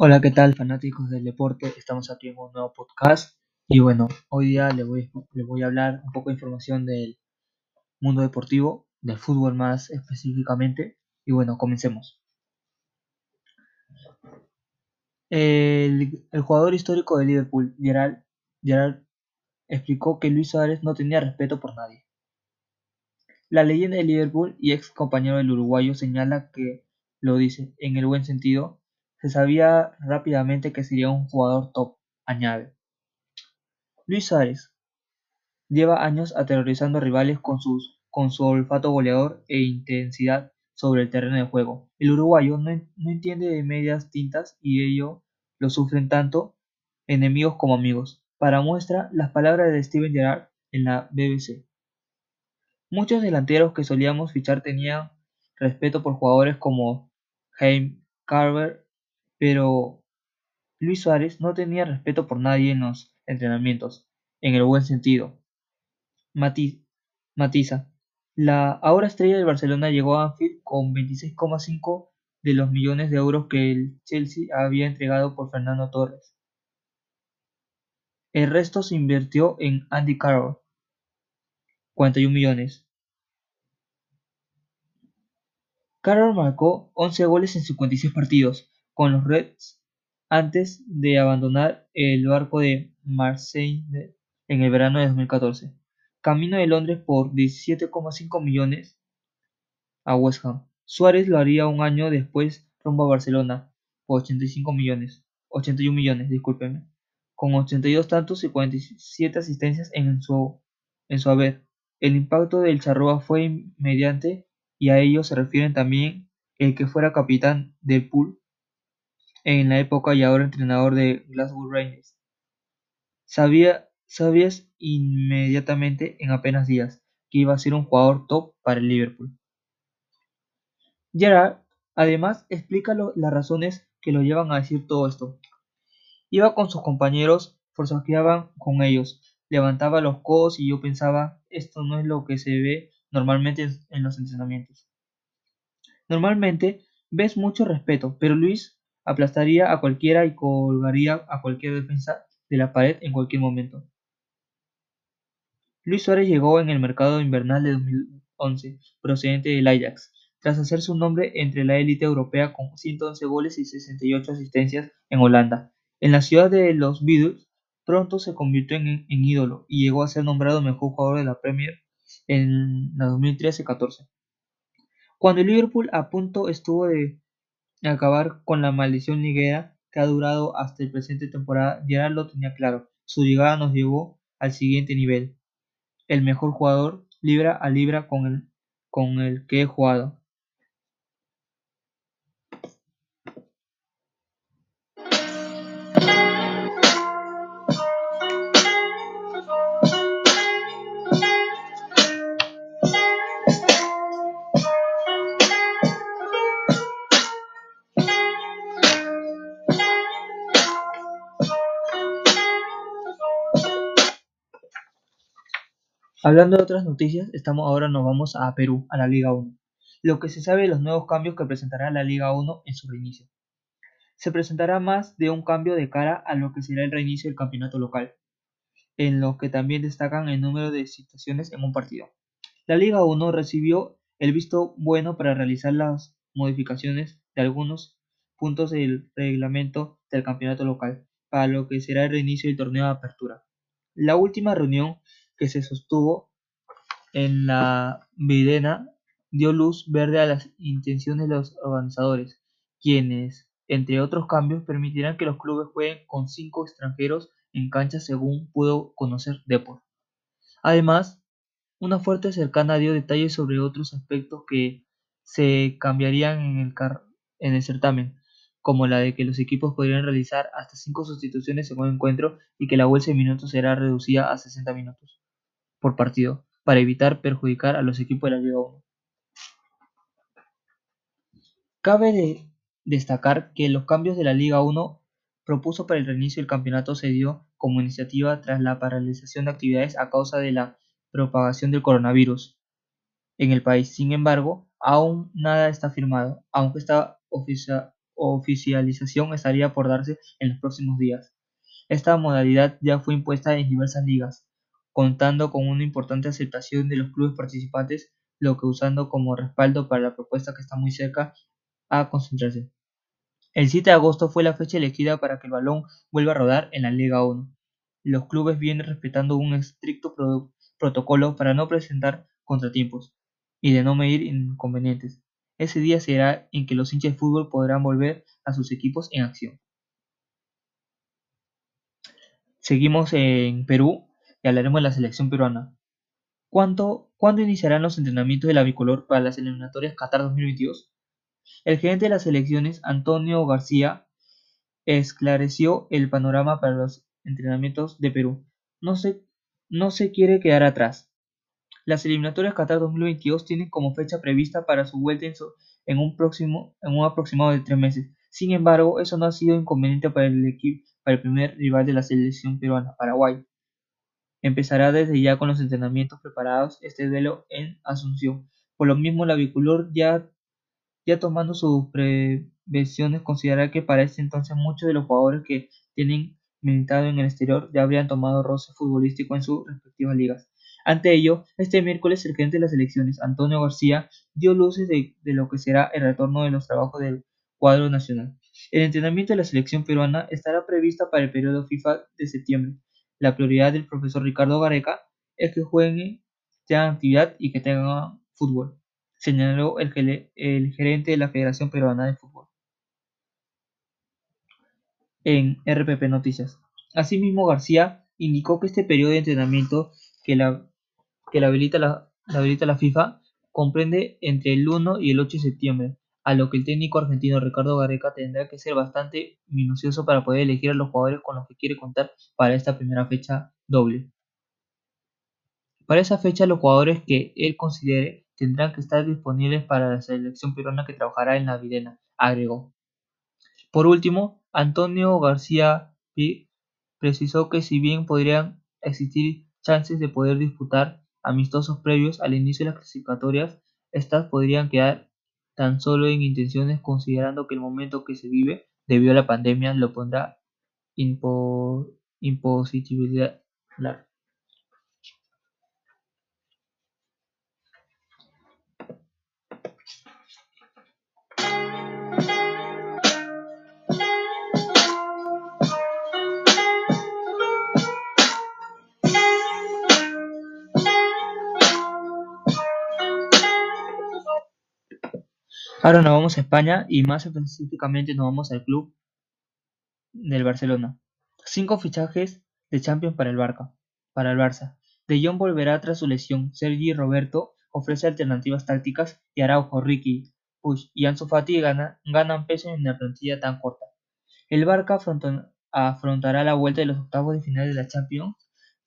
Hola, ¿qué tal, fanáticos del deporte? Estamos aquí en un nuevo podcast y bueno, hoy día les voy, les voy a hablar un poco de información del mundo deportivo, del fútbol más específicamente y bueno, comencemos. El, jugador histórico de Liverpool, Gerard, Gerard, explicó que Luis Suárez no tenía respeto por nadie. La leyenda de Liverpool y ex compañero del uruguayo señala que, lo dice en el buen sentido, se sabía rápidamente que sería un jugador top, añade. Luis Suárez lleva años aterrorizando rivales con, su olfato goleador e intensidad sobre el terreno de juego. El uruguayo no, entiende de medias tintas y ello lo sufren tanto enemigos como amigos. Para muestra, las palabras de Steven Gerrard en la BBC. Muchos delanteros que solíamos fichar tenían respeto por jugadores como Jaime Carver pero Luis Suárez no tenía respeto por nadie en los entrenamientos, en el buen sentido. matiza. La ahora estrella del Barcelona llegó a Anfield con 26,5 de los millones de euros que el Chelsea había entregado por Fernando Torres. El resto se invirtió en Andy Carroll, 41 millones. Carroll marcó 11 goles en 56 partidos, con los Reds antes de abandonar el barco de Marseille en el verano de 2014. Camino de Londres por 17,5 millones a West Ham. Suárez lo haría un año después rumbo a Barcelona por 85 millones, 81 millones, discúlpenme, con 82 tantos y 47 asistencias en su, en su haber. El impacto del Charroa fue inmediante y a ello se refieren también el que fuera capitán del pool en la época y ahora entrenador de Glasgow Rangers. Sabía, sabías inmediatamente, en apenas días, que iba a ser un jugador top para el Liverpool. Gerard además explica las razones que lo llevan a decir todo esto. Iba con sus compañeros, forzajeaban con ellos, levantaba los codos y yo pensaba, esto no es lo que se ve normalmente en los entrenamientos. Normalmente ves mucho respeto, pero Luis aplastaría a cualquiera y colgaría a cualquier defensa de la pared en cualquier momento. Luis Suárez llegó en el mercado invernal de 2011, procedente del Ajax, tras hacer su nombre entre la élite europea con 111 goles y 68 asistencias en Holanda. En la ciudad de los Beatles, pronto se convirtió en, en ídolo y llegó a ser nombrado mejor jugador de la Premier en la 2013-14. Cuando el Liverpool a punto estuvo de acabar con la maldición liguera que ha durado hasta el presente temporada, Gerard lo tenía claro. Su llegada nos llevó al siguiente nivel. El mejor jugador libra a libra con el, con el que he jugado. Hablando de otras noticias, estamos ahora nos vamos a Perú, a la Liga 1. Lo que se sabe de los nuevos cambios que presentará la Liga 1 en su reinicio. Se presentará más de un cambio de cara a lo que será el reinicio del campeonato local, en lo que también destacan el número de situaciones en un partido. La Liga 1 recibió el visto bueno para realizar las modificaciones de algunos puntos del reglamento del campeonato local, para lo que será el reinicio del torneo de apertura. La última reunión que se sostuvo en la Videna dio luz verde a las intenciones de los organizadores, quienes, entre otros cambios, permitirán que los clubes jueguen con cinco extranjeros en cancha según pudo conocer Deport. Además, una fuerte cercana dio detalles sobre otros aspectos que se cambiarían en el, en el certamen, como la de que los equipos podrían realizar hasta cinco sustituciones en un encuentro y que la bolsa de minutos será reducida a 60 minutos por partido, para evitar perjudicar a los equipos de la Liga 1. Cabe destacar que los cambios de la Liga 1 propuso para el reinicio del campeonato se dio como iniciativa tras la paralización de actividades a causa de la propagación del coronavirus en el país. Sin embargo, aún nada está firmado, aunque está oficialización estaría por darse en los próximos días. Esta modalidad ya fue impuesta en diversas ligas, contando con una importante aceptación de los clubes participantes, lo que usando como respaldo para la propuesta que está muy cerca a concentrarse. El 7 de agosto fue la fecha elegida para que el balón vuelva a rodar en la Liga 1. Los clubes vienen respetando un estricto protocolo para no presentar contratiempos y de no medir inconvenientes. Ese día será en que los hinchas de fútbol podrán volver a sus equipos en acción. Seguimos en Perú y hablaremos de la selección peruana. ¿Cuándo, ¿Cuándo iniciarán los entrenamientos de la bicolor para las eliminatorias Qatar 2022? El gerente de las elecciones, Antonio García, esclareció el panorama para los entrenamientos de Perú. No se, quiere quedar atrás. Las eliminatorias Qatar 2022 tienen como fecha prevista para su vuelta en, un, aproximado de tres meses. Sin embargo, eso no ha sido inconveniente para el para el primer rival de la selección peruana, Paraguay. Empezará desde ya con los entrenamientos preparados este duelo en Asunción. Por lo mismo, la bicolor ya, ya tomando sus prevenciones considerará que para este entonces muchos de los jugadores que tienen militado en el exterior ya habrían tomado roce futbolístico en sus respectivas ligas. Ante ello, este miércoles el gerente de las elecciones, Antonio García, dio luces de, lo que será el retorno de los trabajos del cuadro nacional. El entrenamiento de la selección peruana estará prevista para el periodo FIFA de septiembre. La prioridad del profesor Ricardo Gareca es que jueguen, tengan actividad y que tengan fútbol, señaló el, gerente de la Federación Peruana de Fútbol en RPP Noticias. Asimismo, García indicó que este periodo de entrenamiento que la, que la habilita, la, la FIFA comprende entre el 1 y el 8 de septiembre, a lo que el técnico argentino Ricardo Gareca tendrá que ser bastante minucioso para poder elegir a los jugadores con los que quiere contar para esta primera fecha doble. Para esa fecha los jugadores que él considere tendrán que estar disponibles para la selección peruana que trabajará en la Videna, agregó. Por último, Antonio García precisó que si bien podrían existir chances de poder disputar amistosos previos al inicio de las clasificatorias, estas podrían quedar tan solo en intenciones considerando que el momento que se vive debido a la pandemia lo pondrá imposibilidad. Ahora nos vamos a España y más específicamente nos vamos al club del Barcelona. Cinco fichajes de Champions para el Barca, para el Barça. De Jong volverá tras su lesión. Sergi Roberto ofrece alternativas tácticas y Araujo, Ricky, Push y Ansu Fati ganan peso en una plantilla tan corta. El Barca afrontará la vuelta de los octavos de final de la Champions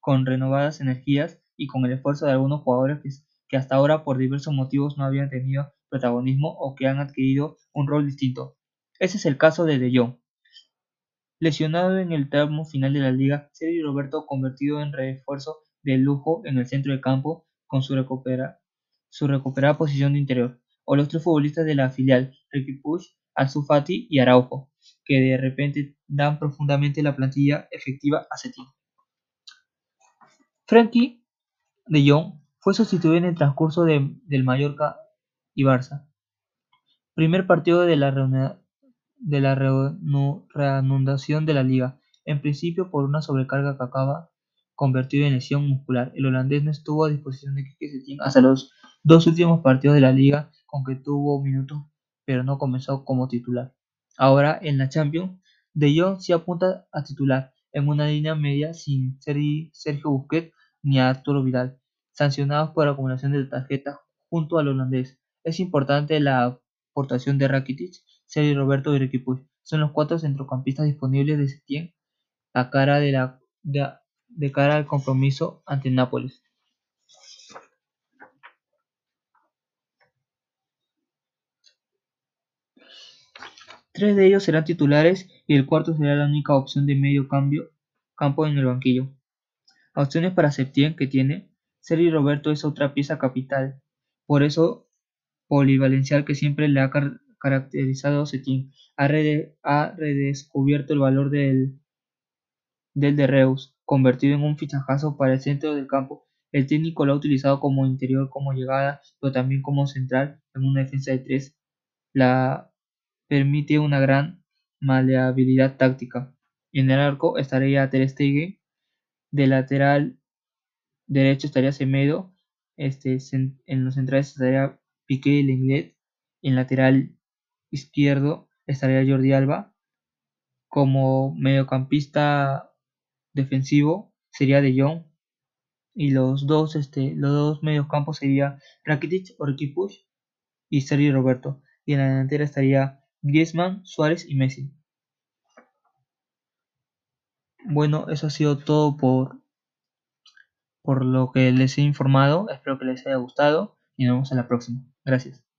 con renovadas energías y con el esfuerzo de algunos jugadores que hasta ahora por diversos motivos no habían tenido protagonismo o que han adquirido un rol distinto. Ese es el caso de De Jong. Lesionado en el tramo final de la liga, Sergio Roberto convertido en refuerzo de lujo en el centro de campo con su, recuperada posición de interior, o los tres futbolistas de la filial, Ricky Push, Ansu Fati y Araujo, que de repente dan profundamente la plantilla efectiva a Setien. Frankie de Jong fue sustituido en el transcurso del Mallorca y Barça. Primer partido de la, de la reanudación de la liga, en principio por una sobrecarga que acaba convertido en lesión muscular. El holandés no estuvo a disposición de Quique Setién hasta los dos últimos partidos de la liga, con que tuvo minutos, pero no comenzó como titular. Ahora en la Champions, De Jong se apunta a titular en una línea media sin Sergio Busquets ni Arturo Vidal, sancionados por acumulación de tarjetas junto al holandés. Es importante la aportación de Rakitic, Sergio Roberto y Puig. Son los cuatro centrocampistas disponibles de Setien a cara de, la, de, cara al compromiso ante Nápoles. Tres de ellos serán titulares y el cuarto será la única opción de medio cambio, campo en el banquillo. Opciones para Septién que tiene. Sergio Roberto es otra pieza capital. Por eso polivalencial que siempre le ha caracterizado Setién. Ha, redescubierto el valor del, del de Reus, convertido en un fichajazo para el centro del campo. El técnico lo ha utilizado como interior, como llegada, pero también como central en una defensa de tres. La permite una gran maleabilidad táctica. En el arco estaría Ter Stegen, de lateral derecho estaría Semedo, este, en los centrales estaría Piqué Lenglet, en lateral izquierdo estaría Jordi Alba, como mediocampista defensivo sería De Jong y los dos este los dos mediocampos sería Rakitic o y Sergio Roberto y en la delantera estaría Griezmann, Suárez y Messi. Bueno, eso ha sido todo por, por lo que les he informado. Espero que les haya gustado y nos vemos en la próxima. Gracias.